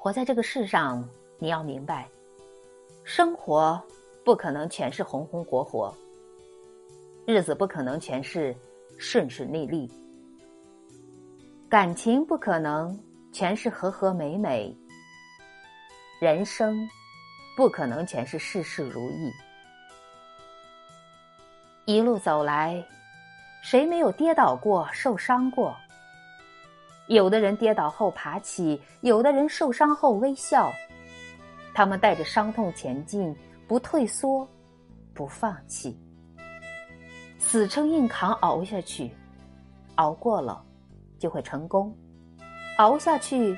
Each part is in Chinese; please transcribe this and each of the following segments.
活在这个世上，你要明白，生活不可能全是红红火火，日子不可能全是顺顺利利，感情不可能全是和和美美，人生不可能全是事事如意。一路走来，谁没有跌倒过、受伤过？有的人跌倒后爬起，有的人受伤后微笑。他们带着伤痛前进，不退缩，不放弃，死撑硬扛熬下去。熬过了，就会成功；熬下去，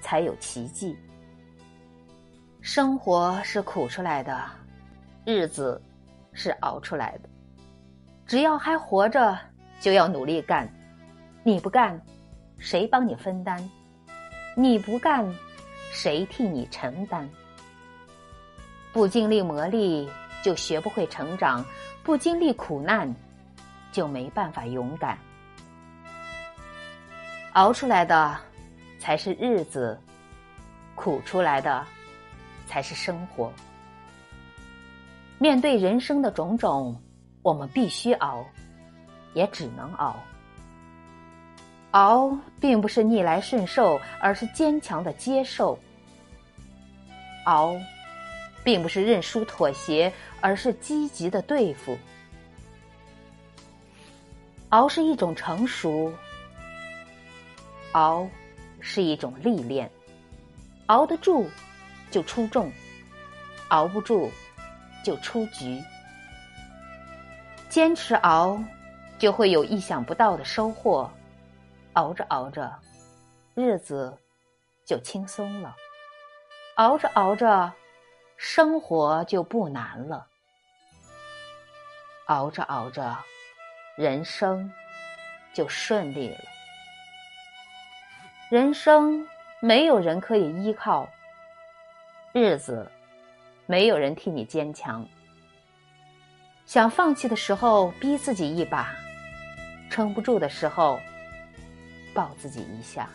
才有奇迹。生活是苦出来的，日子是熬出来的。只要还活着，就要努力干。你不干。谁帮你分担？你不干，谁替你承担？不经历磨砺，就学不会成长；不经历苦难，就没办法勇敢。熬出来的才是日子，苦出来的才是生活。面对人生的种种，我们必须熬，也只能熬。熬并不是逆来顺受，而是坚强的接受；熬并不是认输妥协，而是积极的对付；熬是一种成熟，熬是一种历练。熬得住就出众，熬不住就出局。坚持熬，就会有意想不到的收获。熬着熬着，日子就轻松了；熬着熬着，生活就不难了；熬着熬着，人生就顺利了。人生没有人可以依靠，日子没有人替你坚强。想放弃的时候，逼自己一把；撑不住的时候，抱自己一下，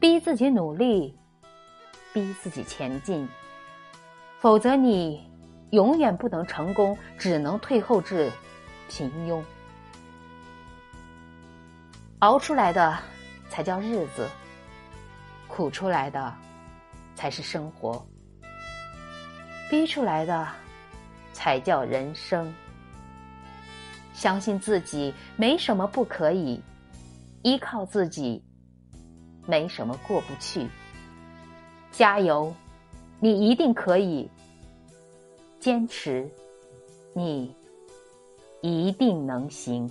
逼自己努力，逼自己前进，否则你永远不能成功，只能退后至平庸。熬出来的才叫日子，苦出来的才是生活，逼出来的才叫人生。相信自己，没什么不可以。依靠自己，没什么过不去。加油，你一定可以；坚持，你一定能行。